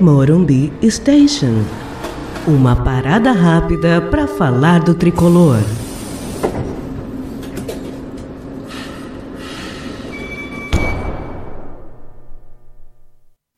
Morumbi Station. Uma parada rápida para falar do tricolor.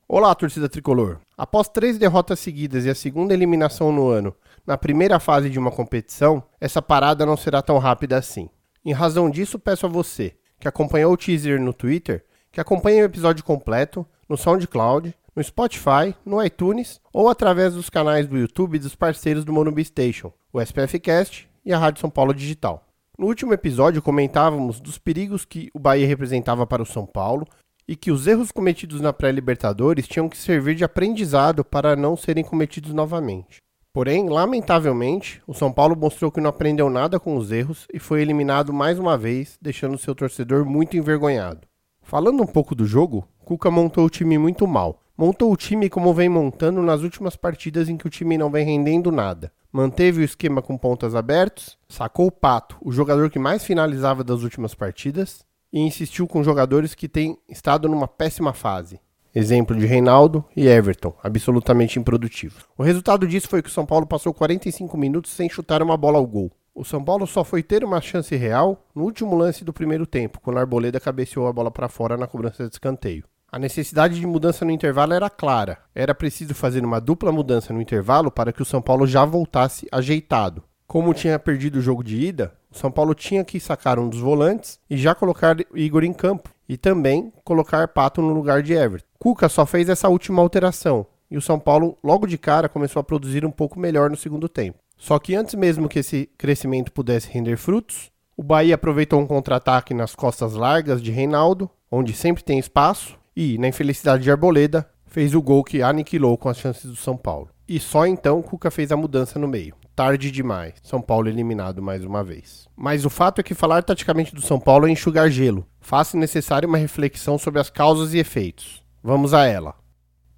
Olá, torcida tricolor. Após três derrotas seguidas e a segunda eliminação no ano, na primeira fase de uma competição, essa parada não será tão rápida assim. Em razão disso, peço a você, que acompanhou o teaser no Twitter, que acompanhe o episódio completo no SoundCloud, no Spotify, no iTunes ou através dos canais do YouTube dos parceiros do Monumbi Station, o SPFcast e a Rádio São Paulo Digital. No último episódio comentávamos dos perigos que o Bahia representava para o São Paulo e que os erros cometidos na pré-Libertadores tinham que servir de aprendizado para não serem cometidos novamente. Porém, lamentavelmente, o São Paulo mostrou que não aprendeu nada com os erros e foi eliminado mais uma vez, deixando seu torcedor muito envergonhado. Falando um pouco do jogo, Cuca montou o time muito mal. Montou o time como vem montando nas últimas partidas em que o time não vem rendendo nada. Manteve o esquema com pontas abertos, sacou o Pato, o jogador que mais finalizava das últimas partidas, e insistiu com jogadores que têm estado numa péssima fase. Exemplo de Reinaldo e Everton, absolutamente improdutivos. O resultado disso foi que o São Paulo passou 45 minutos sem chutar uma bola ao gol. O São Paulo só foi ter uma chance real no último lance do primeiro tempo, quando a Arboleda cabeceou a bola para fora na cobrança de escanteio. A necessidade de mudança no intervalo era clara. Era preciso fazer uma dupla mudança no intervalo para que o São Paulo já voltasse ajeitado. Como tinha perdido o jogo de ida, o São Paulo tinha que sacar um dos volantes e já colocar Igor em campo e também colocar Pato no lugar de Everton. Cuca só fez essa última alteração e o São Paulo logo de cara começou a produzir um pouco melhor no segundo tempo. Só que antes mesmo que esse crescimento pudesse render frutos, o Bahia aproveitou um contra-ataque nas costas largas de Reinaldo, onde sempre tem espaço, e, na infelicidade de Arboleda, fez o gol que aniquilou com as chances do São Paulo. E só então Cuca fez a mudança no meio. Tarde demais. São Paulo eliminado mais uma vez. Mas o fato é que falar taticamente do São Paulo é enxugar gelo. Faça necessária uma reflexão sobre as causas e efeitos. Vamos a ela.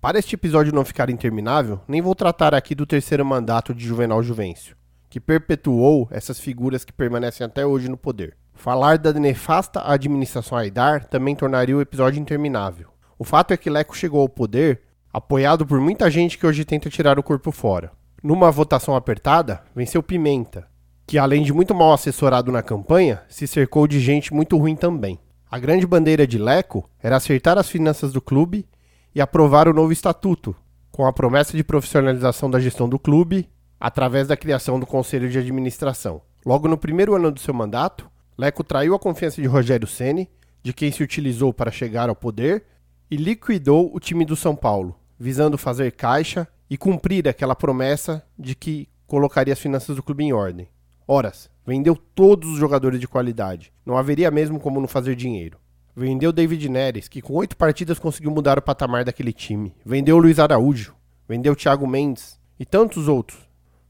Para este episódio não ficar interminável, nem vou tratar aqui do terceiro mandato de Juvenal Juvencio, que perpetuou essas figuras que permanecem até hoje no poder. Falar da nefasta administração Aidar também tornaria o episódio interminável. O fato é que Leco chegou ao poder apoiado por muita gente que hoje tenta tirar o corpo fora. Numa votação apertada, venceu Pimenta, que além de muito mal assessorado na campanha, se cercou de gente muito ruim também. A grande bandeira de Leco era acertar as finanças do clube e aprovar o novo estatuto, com a promessa de profissionalização da gestão do clube através da criação do conselho de administração. Logo no primeiro ano do seu mandato, Leco traiu a confiança de Rogério Ceni, de quem se utilizou para chegar ao poder, e liquidou o time do São Paulo, visando fazer caixa e cumprir aquela promessa de que colocaria as finanças do clube em ordem. Horas, vendeu todos os jogadores de qualidade. Não haveria mesmo como não fazer dinheiro. Vendeu David Neres, que com oito partidas conseguiu mudar o patamar daquele time. Vendeu Luiz Araújo. Vendeu Thiago Mendes. E tantos outros.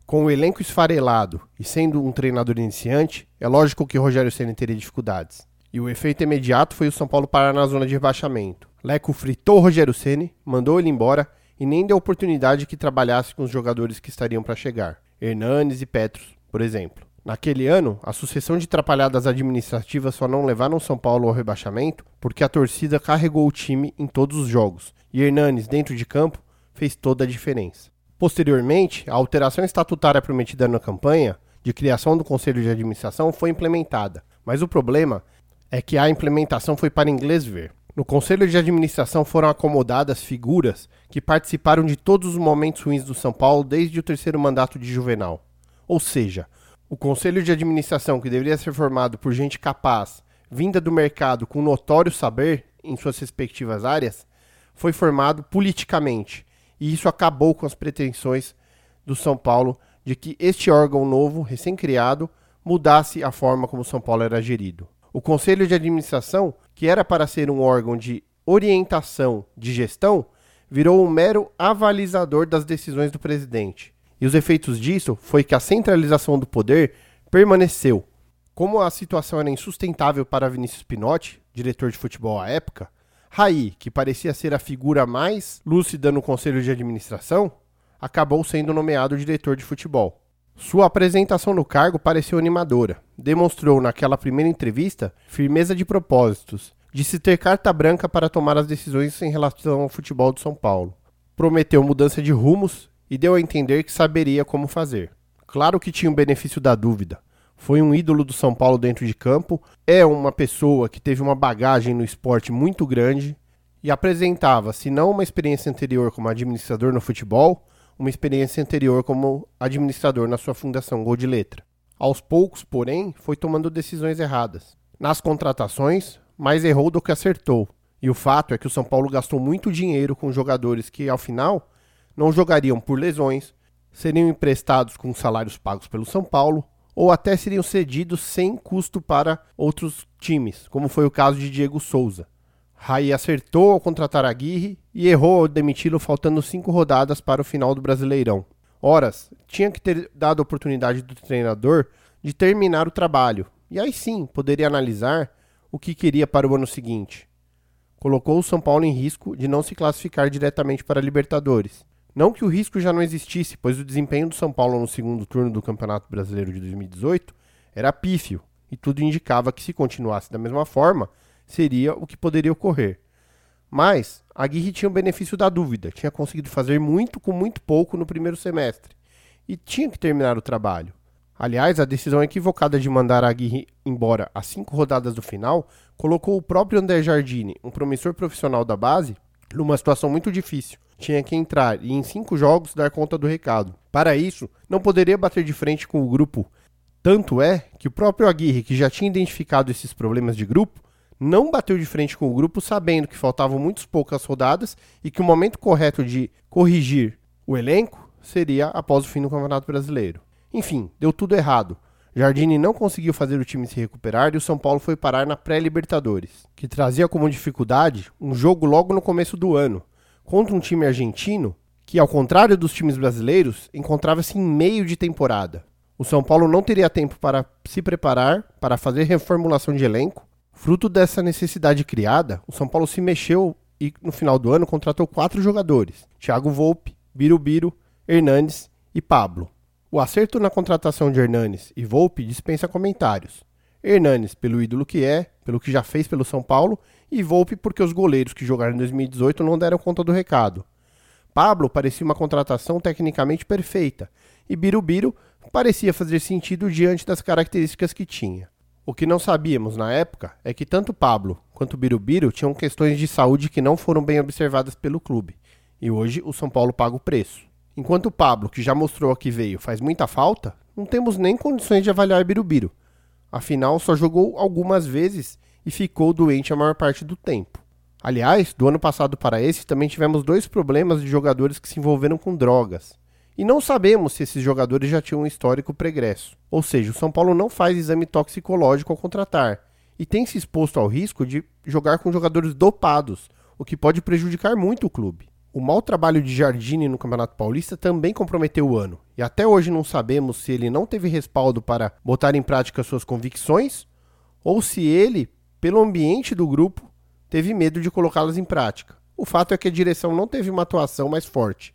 Com o elenco esfarelado e sendo um treinador iniciante, é lógico que Rogério Ceni teria dificuldades. E o efeito imediato foi o São Paulo parar na zona de rebaixamento. Leco fritou Rogério Ceni, mandou ele embora e nem deu oportunidade que trabalhasse com os jogadores que estariam para chegar, Hernanes e Petros, por exemplo. Naquele ano, a sucessão de atrapalhadas administrativas só não levaram São Paulo ao rebaixamento porque a torcida carregou o time em todos os jogos e Hernanes, dentro de campo, fez toda a diferença. Posteriormente, a alteração estatutária prometida na campanha de criação do Conselho de Administração foi implementada, mas o problema é que a implementação foi para inglês ver. No Conselho de Administração foram acomodadas figuras que participaram de todos os momentos ruins do São Paulo desde o terceiro mandato de Juvenal. Ou seja, o Conselho de Administração, que deveria ser formado por gente capaz, vinda do mercado com notório saber em suas respectivas áreas, foi formado politicamente. E isso acabou com as pretensões do São Paulo de que este órgão novo, recém-criado, mudasse a forma como São Paulo era gerido. O Conselho de Administração, que era para ser um órgão de orientação de gestão, virou um mero avalizador das decisões do presidente. E os efeitos disso foi que a centralização do poder permaneceu. Como a situação era insustentável para Vinícius Pinotti, diretor de futebol à época, Raí, que parecia ser a figura mais lúcida no conselho de administração, acabou sendo nomeado diretor de futebol. Sua apresentação no cargo pareceu animadora. Demonstrou naquela primeira entrevista firmeza de propósitos, de se ter carta branca para tomar as decisões em relação ao futebol do São Paulo. prometeu mudança de rumos e deu a entender que saberia como fazer. Claro que tinha o benefício da dúvida. Foi um ídolo do São Paulo dentro de campo, é uma pessoa que teve uma bagagem no esporte muito grande e apresentava, se não uma experiência anterior como administrador no futebol, uma experiência anterior como administrador na sua fundação Gol de Letra. Aos poucos, porém, foi tomando decisões erradas. Nas contratações, mais errou do que acertou. E o fato é que o São Paulo gastou muito dinheiro com jogadores que, ao final, não jogariam por lesões, seriam emprestados com salários pagos pelo São Paulo ou até seriam cedidos sem custo para outros times, como foi o caso de Diego Souza. Rai acertou ao contratar Aguirre e errou ao demiti-lo faltando cinco rodadas para o final do Brasileirão. Horas, tinha que ter dado a oportunidade do treinador de terminar o trabalho, e aí sim poderia analisar o que queria para o ano seguinte. Colocou o São Paulo em risco de não se classificar diretamente para a Libertadores. Não que o risco já não existisse, pois o desempenho do São Paulo no segundo turno do Campeonato Brasileiro de 2018 era pífio, e tudo indicava que se continuasse da mesma forma, seria o que poderia ocorrer. Mas Aguirre tinha o benefício da dúvida, tinha conseguido fazer muito com muito pouco no primeiro semestre e tinha que terminar o trabalho. Aliás, a decisão equivocada de mandar Aguirre embora às cinco rodadas do final colocou o próprio André Jardine, um promissor profissional da base, numa situação muito difícil. Tinha que entrar e em cinco jogos dar conta do recado. Para isso, não poderia bater de frente com o grupo. Tanto é que o próprio Aguirre, que já tinha identificado esses problemas de grupo, não bateu de frente com o grupo, sabendo que faltavam muitas poucas rodadas e que o momento correto de corrigir o elenco seria após o fim do Campeonato Brasileiro. Enfim, deu tudo errado. Jardine não conseguiu fazer o time se recuperar e o São Paulo foi parar na pré-Libertadores, que trazia como dificuldade um jogo logo no começo do ano, contra um time argentino que, ao contrário dos times brasileiros, encontrava-se em meio de temporada. O São Paulo não teria tempo para se preparar para fazer reformulação de elenco Fruto dessa necessidade criada, o São Paulo se mexeu e no final do ano contratou quatro jogadores: Thiago Volpe, Birubiru, Hernandes e Pablo. O acerto na contratação de Hernanes e Volpe dispensa comentários. Hernanes pelo ídolo que é, pelo que já fez pelo São Paulo, e Volpe porque os goleiros que jogaram em 2018 não deram conta do recado. Pablo parecia uma contratação tecnicamente perfeita, e Birubiru parecia fazer sentido diante das características que tinha. O que não sabíamos na época é que tanto Pablo quanto Birubiru tinham questões de saúde que não foram bem observadas pelo clube, e hoje o São Paulo paga o preço. Enquanto Pablo, que já mostrou que veio, faz muita falta, não temos nem condições de avaliar Birubiru. Afinal, só jogou algumas vezes e ficou doente a maior parte do tempo. Aliás, do ano passado para esse também tivemos dois problemas de jogadores que se envolveram com drogas. E não sabemos se esses jogadores já tinham um histórico pregresso. Ou seja, o São Paulo não faz exame toxicológico ao contratar e tem se exposto ao risco de jogar com jogadores dopados, o que pode prejudicar muito o clube. O mau trabalho de Jardine no Campeonato Paulista também comprometeu o ano, e até hoje não sabemos se ele não teve respaldo para botar em prática suas convicções ou se ele, pelo ambiente do grupo, teve medo de colocá-las em prática. O fato é que a direção não teve uma atuação mais forte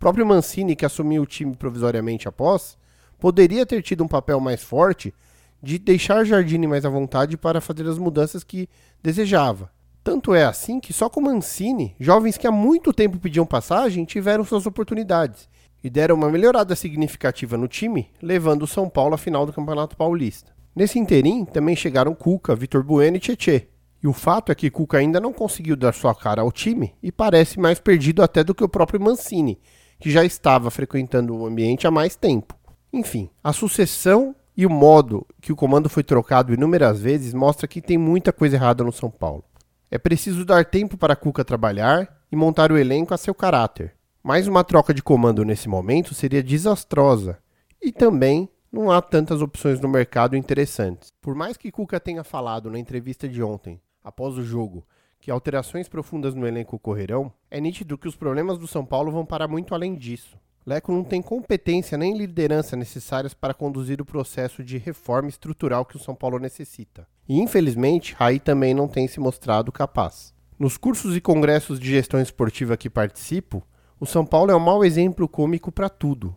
próprio Mancini, que assumiu o time provisoriamente após, poderia ter tido um papel mais forte de deixar Jardine mais à vontade para fazer as mudanças que desejava. Tanto é assim que só com Mancini, jovens que há muito tempo pediam passagem tiveram suas oportunidades e deram uma melhorada significativa no time, levando o São Paulo à final do Campeonato Paulista. Nesse interim, também chegaram Cuca, Vitor Bueno e Tietê. E o fato é que Cuca ainda não conseguiu dar sua cara ao time e parece mais perdido até do que o próprio Mancini, que já estava frequentando o ambiente há mais tempo. Enfim, a sucessão e o modo que o comando foi trocado inúmeras vezes mostra que tem muita coisa errada no São Paulo. É preciso dar tempo para Cuca trabalhar e montar o elenco a seu caráter. Mais uma troca de comando nesse momento seria desastrosa. E também não há tantas opções no mercado interessantes. Por mais que Cuca tenha falado na entrevista de ontem, após o jogo, que alterações profundas no elenco ocorrerão, é nítido que os problemas do São Paulo vão para muito além disso. Leco não tem competência nem liderança necessárias para conduzir o processo de reforma estrutural que o São Paulo necessita. E infelizmente, Raí também não tem se mostrado capaz. Nos cursos e congressos de gestão esportiva que participo, o São Paulo é um mau exemplo cômico para tudo.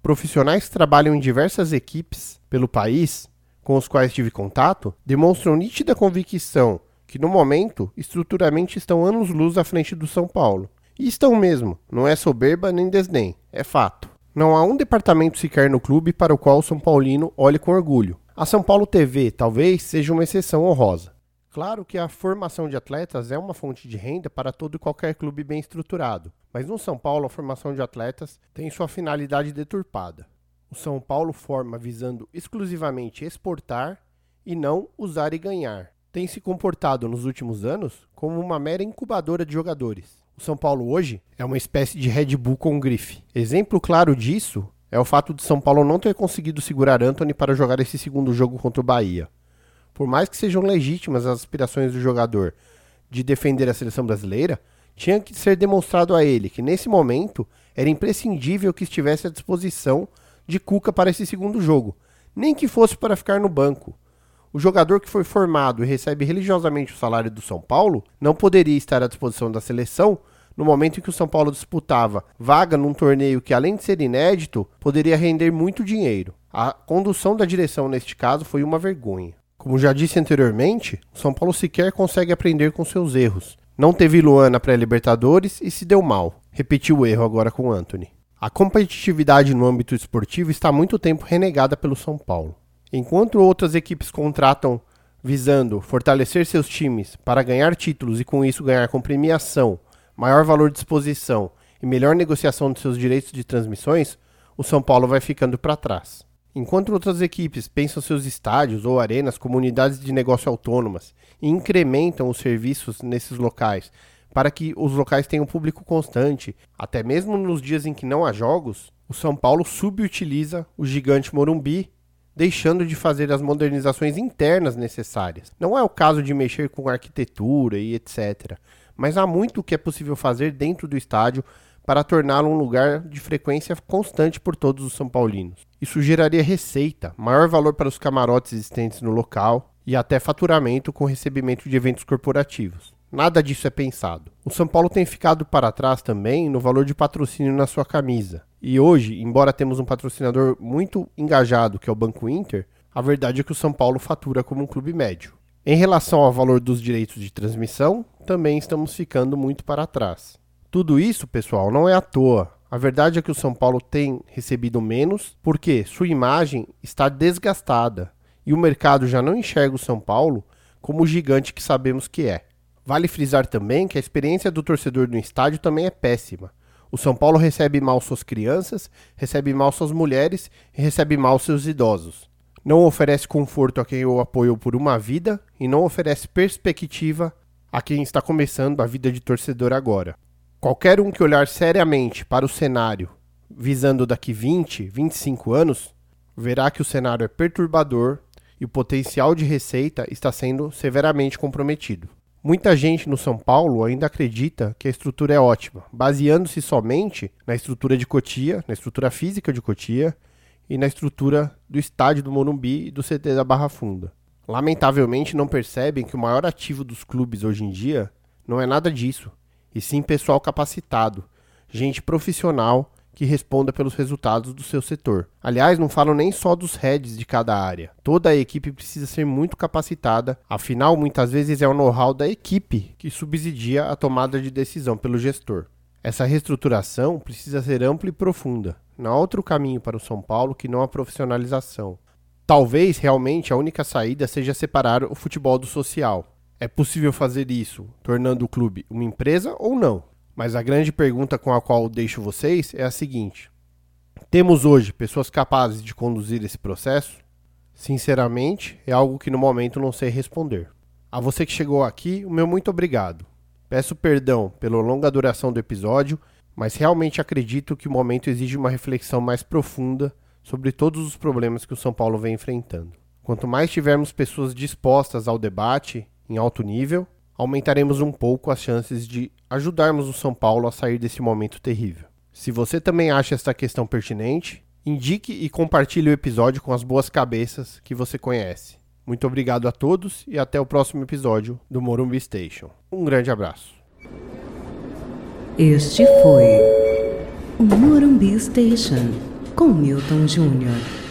Profissionais que trabalham em diversas equipes pelo país, com os quais tive contato, demonstram nítida convicção que no momento estruturalmente estão anos-luz à frente do São Paulo E estão mesmo, não é soberba nem desdém, é fato. Não há um departamento sequer no clube para o qual o São Paulino olhe com orgulho. A São Paulo TV talvez seja uma exceção honrosa. Claro que a formação de atletas é uma fonte de renda para todo e qualquer clube bem estruturado, mas no São Paulo a formação de atletas tem sua finalidade deturpada. O São Paulo forma visando exclusivamente exportar e não usar e ganhar. Tem se comportado nos últimos anos como uma mera incubadora de jogadores. O São Paulo hoje é uma espécie de Red Bull com grife. Exemplo claro disso é o fato de São Paulo não ter conseguido segurar Anthony para jogar esse segundo jogo contra o Bahia por mais que sejam legítimas as aspirações do jogador de defender a seleção brasileira, tinha que ser demonstrado a ele que nesse momento era imprescindível que estivesse à disposição de Cuca para esse segundo jogo, nem que fosse para ficar no banco. O jogador que foi formado e recebe religiosamente o salário do São Paulo não poderia estar à disposição da seleção no momento em que o São Paulo disputava vaga num torneio que, além de ser inédito, poderia render muito dinheiro. A condução da direção neste caso foi uma vergonha. Como já disse anteriormente, o São Paulo sequer consegue aprender com seus erros. Não teve Luan na pré-Libertadores e se deu mal. Repetiu o erro agora com Anthony. A competitividade no âmbito esportivo está há muito tempo renegada pelo São Paulo. Enquanto outras equipes contratam visando fortalecer seus times para ganhar títulos e com isso ganhar com premiação, maior valor de exposição e melhor negociação de seus direitos de transmissões, o São Paulo vai ficando para trás. Enquanto outras equipes pensam seus estádios ou arenas como unidades de negócio autônomas e incrementam os serviços nesses locais para que os locais tenham público constante, até mesmo nos dias em que não há jogos, o São Paulo subutiliza o gigante Morumbi, deixando de fazer as modernizações internas necessárias. Não é o caso de mexer com arquitetura e etc. Mas há muito que é possível fazer dentro do estádio para torná-lo um lugar de frequência constante por todos os São Paulinos. Isso geraria receita, maior valor para os camarotes existentes no local e até faturamento com recebimento de eventos corporativos. Nada disso é pensado. O São Paulo tem ficado para trás também no valor de patrocínio na sua camisa. E hoje, embora temos um patrocinador muito engajado, que é o Banco Inter, a verdade é que o São Paulo fatura como um clube médio. Em relação ao valor dos direitos de transmissão, também estamos ficando muito para trás. Tudo isso, pessoal, não é à toa. A verdade é que o São Paulo tem recebido menos porque sua imagem está desgastada e o mercado já não enxerga o São Paulo como o gigante que sabemos que é. Vale frisar também que a experiência do torcedor no estádio também é péssima. O São Paulo recebe mal suas crianças, recebe mal suas mulheres e recebe mal seus idosos. Não oferece conforto a quem o apoiou por uma vida e não oferece perspectiva a quem está começando a vida de torcedor agora. Qualquer um que olhar seriamente para o cenário visando daqui 20, 25 anos, verá que o cenário é perturbador e o potencial de receita está sendo severamente comprometido. Muita gente no São Paulo ainda acredita que a estrutura é ótima, baseando-se somente na estrutura de Cotia, na estrutura física de Cotia e na estrutura do estádio do Morumbi e do CT da Barra Funda. Lamentavelmente não percebem que o maior ativo dos clubes hoje em dia não é nada disso, e sim pessoal capacitado, gente profissional que responda pelos resultados do seu setor. Aliás, não falo nem só dos heads de cada área. Toda a equipe precisa ser muito capacitada, afinal, muitas vezes é o know-how da equipe que subsidia a tomada de decisão pelo gestor. Essa reestruturação precisa ser ampla e profunda. Não há outro caminho para o São Paulo que não a profissionalização. Talvez realmente a única saída seja separar o futebol do social. É possível fazer isso tornando o clube uma empresa ou não? Mas a grande pergunta com a qual deixo vocês é a seguinte: temos hoje pessoas capazes de conduzir esse processo? Sinceramente, é algo que no momento não sei responder. A você que chegou aqui, o meu muito obrigado. Peço perdão pela longa duração do episódio, mas realmente acredito que o momento exige uma reflexão mais profunda sobre todos os problemas que o São Paulo vem enfrentando. Quanto mais tivermos pessoas dispostas ao debate em alto nível, aumentaremos um pouco as chances de ajudarmos o São Paulo a sair desse momento terrível. Se você também acha esta questão pertinente, indique e compartilhe o episódio com as boas cabeças que você conhece. Muito obrigado a todos e até o próximo episódio do Morumbi Station. Um grande abraço. Este foi o Morumbi Station com Milton Júnior.